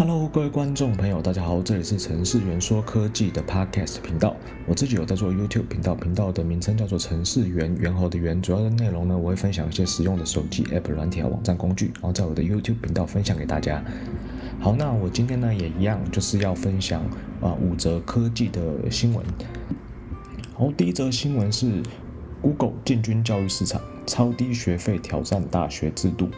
Hello，各位观众朋友，大家好，这里是程式员说科技的 Podcast 频道。我自己有在做 YouTube 频道，频道的名称叫做程式员，猿猴的猿。主要的内容呢，我会分享一些实用的手机 App、软体和网站工具，然后在我的 YouTube 频道分享给大家。好，那我今天呢也一样，就是要分享啊五则科技的新闻。好，第一则新闻是 Google 进军教育市场，超低学费挑战大学制度。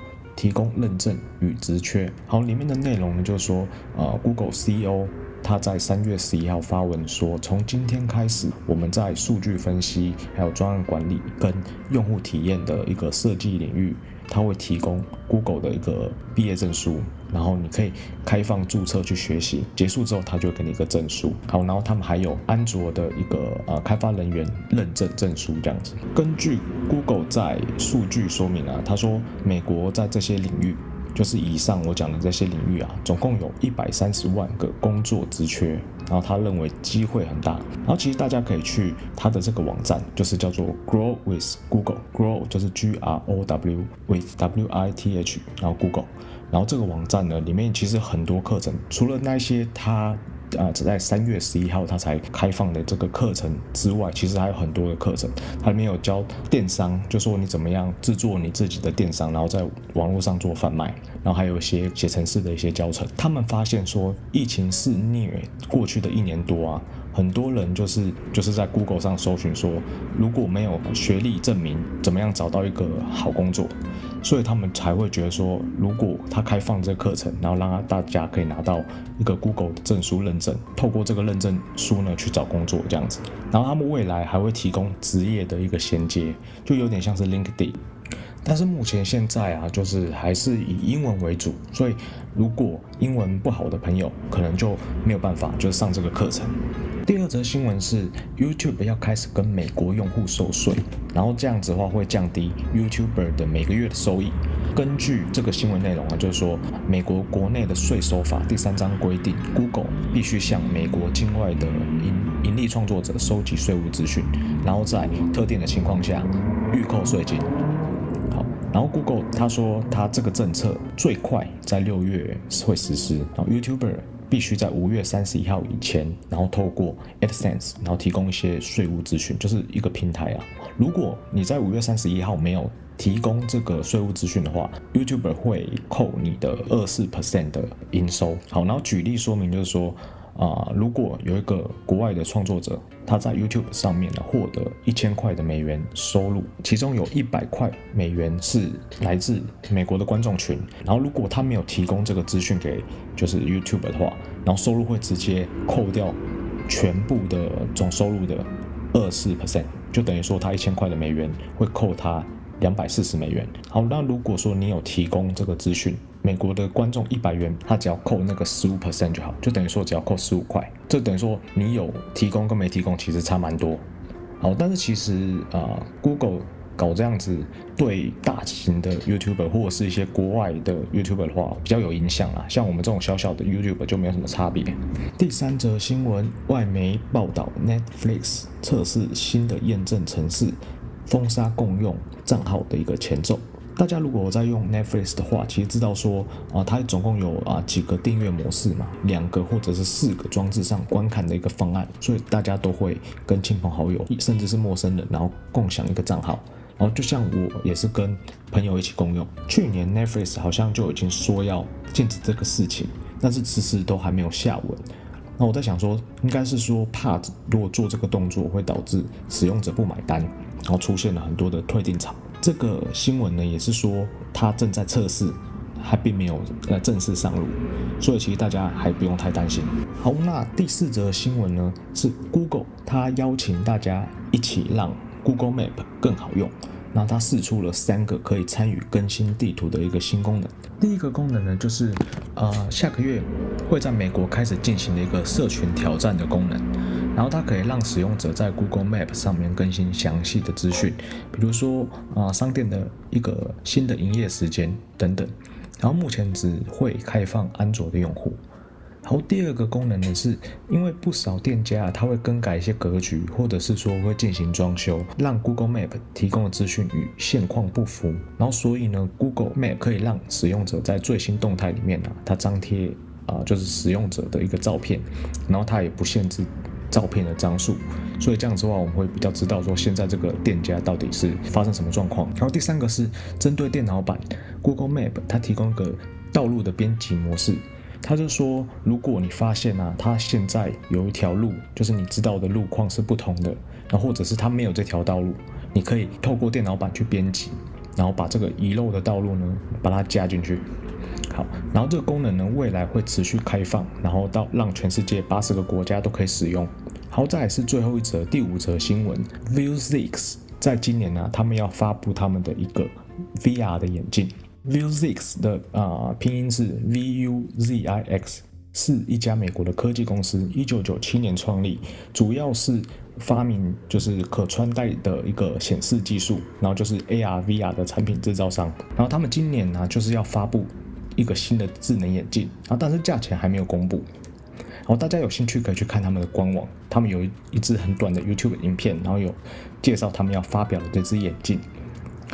提供认证与职缺。好，里面的内容呢，就是说，啊，Google CEO 他在三月十一号发文说，从今天开始，我们在数据分析、还有专案管理跟用户体验的一个设计领域。他会提供 Google 的一个毕业证书，然后你可以开放注册去学习，结束之后他就会给你一个证书。好，然后他们还有安卓的一个呃开发人员认证证书这样子。根据 Google 在数据说明啊，他说美国在这些领域。就是以上我讲的这些领域啊，总共有一百三十万个工作职缺，然后他认为机会很大，然后其实大家可以去他的这个网站，就是叫做 Grow with Google，Grow 就是 G R O W with W I T H，然后 Google，然后这个网站呢里面其实很多课程，除了那些他。啊，只在三月十一号它才开放的这个课程之外，其实还有很多的课程，它里面有教电商，就说你怎么样制作你自己的电商，然后在网络上做贩卖，然后还有一些写程式的一些教程。他们发现说，疫情肆虐过去的一年多啊。很多人就是就是在 Google 上搜寻说，如果没有学历证明，怎么样找到一个好工作？所以他们才会觉得说，如果他开放这个课程，然后让大家可以拿到一个 Google 的证书认证，透过这个认证书呢去找工作这样子。然后他们未来还会提供职业的一个衔接，就有点像是 LinkedIn。但是目前现在啊，就是还是以英文为主，所以如果英文不好的朋友，可能就没有办法就是上这个课程。第二则新闻是 YouTube 要开始跟美国用户收税，然后这样子的话会降低 YouTuber 的每个月的收益。根据这个新闻内容啊，就是说美国国内的税收法第三章规定，Google 必须向美国境外的盈盈利创作者收集税务资讯，然后在特定的情况下预扣税金。然后 Google 他说，他这个政策最快在六月会实施。然后 YouTuber 必须在五月三十一号以前，然后透过 AdSense，然后提供一些税务资讯，就是一个平台啊。如果你在五月三十一号没有提供这个税务资讯的话，YouTuber 会扣你的二四 percent 的营收。好，然后举例说明就是说。啊、如果有一个国外的创作者，他在 YouTube 上面呢获得一千块的美元收入，其中有一百块美元是来自美国的观众群，然后如果他没有提供这个资讯给就是 YouTube 的话，然后收入会直接扣掉全部的总收入的二四 percent，就等于说他一千块的美元会扣他两百四十美元。好，那如果说你有提供这个资讯，美国的观众一百元，他只要扣那个十五 percent 就好，就等于说只要扣十五块，这等于说你有提供跟没提供其实差蛮多。好，但是其实啊、，Google 搞这样子对大型的 YouTuber 或者是一些国外的 YouTuber 的话比较有影响啊，像我们这种小小的 YouTuber 就没有什么差别。第三则新闻，外媒报道 Netflix 测试新的验证程式，封杀共用账号的一个前奏。大家如果在用 Netflix 的话，其实知道说啊，它总共有啊几个订阅模式嘛，两个或者是四个装置上观看的一个方案，所以大家都会跟亲朋好友，甚至是陌生人，然后共享一个账号，然后就像我也是跟朋友一起共用。去年 Netflix 好像就已经说要禁止这个事情，但是迟迟都还没有下文。那我在想说，应该是说怕如果做这个动作会导致使用者不买单，然后出现了很多的退订潮。这个新闻呢，也是说它正在测试，还并没有呃正式上路，所以其实大家还不用太担心。好，那第四则新闻呢，是 Google 它邀请大家一起让 Google Map 更好用。那它试出了三个可以参与更新地图的一个新功能。第一个功能呢，就是呃下个月会在美国开始进行的一个社群挑战的功能。然后它可以让使用者在 Google Map 上面更新详细的资讯，比如说啊、商店的一个新的营业时间等等。然后目前只会开放安卓的用户。然后，第二个功能呢，是因为不少店家啊，它会更改一些格局，或者是说会进行装修，让 Google Map 提供的资讯与现况不符。然后所以呢，Google Map 可以让使用者在最新动态里面呢、啊，它张贴啊、就是使用者的一个照片，然后它也不限制照片的张数，所以这样子的话，我们会比较知道说现在这个店家到底是发生什么状况。然后第三个是针对电脑版 Google Map，它提供一个道路的编辑模式。他就说，如果你发现啊，它现在有一条路，就是你知道的路况是不同的，那或者是它没有这条道路，你可以透过电脑版去编辑，然后把这个遗漏的道路呢，把它加进去。好，然后这个功能呢，未来会持续开放，然后到让全世界八十个国家都可以使用。好，再是最后一则第五则新闻，View Six 在今年呢，他们要发布他们的一个 VR 的眼镜。Vuzix 的啊、拼音是 V U Z I X，是一家美国的科技公司，一九九七年创立，主要是发明就是可穿戴的一个显示技术，然后就是 AR VR 的产品制造商。然后他们今年呢就是要发布一个新的智能眼镜，然后但是价钱还没有公布。然后大家有兴趣可以去看他们的官网，他们有一一支很短的 YouTube 影片，然后有介绍他们要发表的这支眼镜。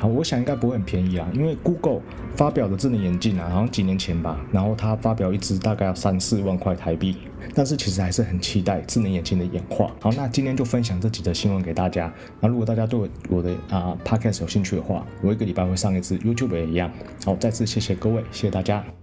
好，我想应该不会很便宜啊，因为 Google 发表的智能眼镜啊，好像几年前吧，然后它发表一只大概要三四万块台币，但是其实还是很期待智能眼镜的演化。好，那今天就分享这几则新闻给大家。那如果大家对我的啊 Podcast 有兴趣的话，我一个礼拜会上一支 YouTube 也一样。好，再次谢谢各位，谢谢大家。